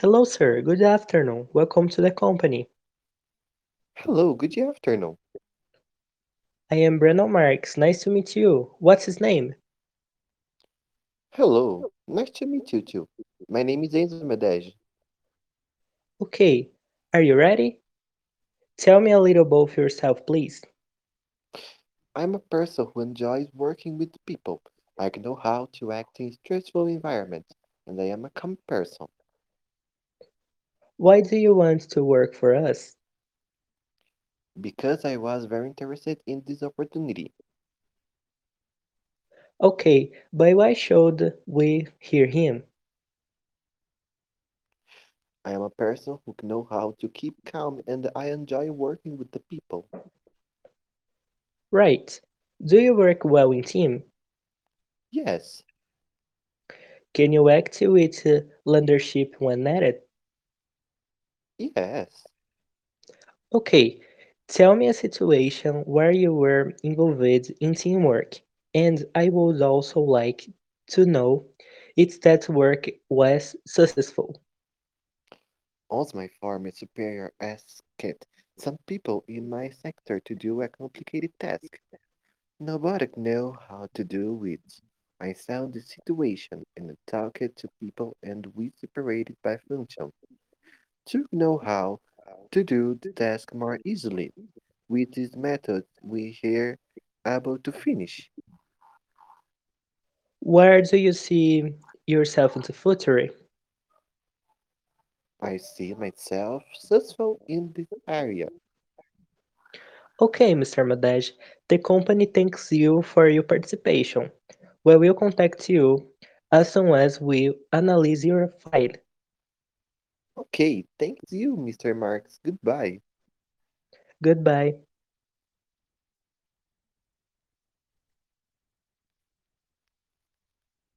Hello, sir. Good afternoon. Welcome to the company. Hello, good afternoon. I am Breno Marks. Nice to meet you. What's his name? Hello, nice to meet you too. My name is Enzo Medeiros. Okay, are you ready? Tell me a little about yourself, please. I'm a person who enjoys working with people. I know how to act in stressful environments, and I am a calm person Why do you want to work for us? because I was very interested in this opportunity. Okay, but why should we hear him? I am a person who know how to keep calm, and I enjoy working with the people. Right. Do you work well in team? Yes, Can you act with uh, leadership when needed? Yes. Okay, tell me a situation where you were involved in teamwork, and I would also like to know if that work was successful. Once my former superior asked some people in my sector to do a complicated task. Nobody knew how to do it. I saw the situation and talked to people and we separated by function to know how to do the task more easily. With this method, we are able to finish. Where do you see yourself in the future? I see myself successful in this area. Okay, Mr. Medeiros, the company thanks you for your participation. We will contact you as soon as we analyze your file. Okay, thank you, Mr. Marks. Goodbye. Goodbye.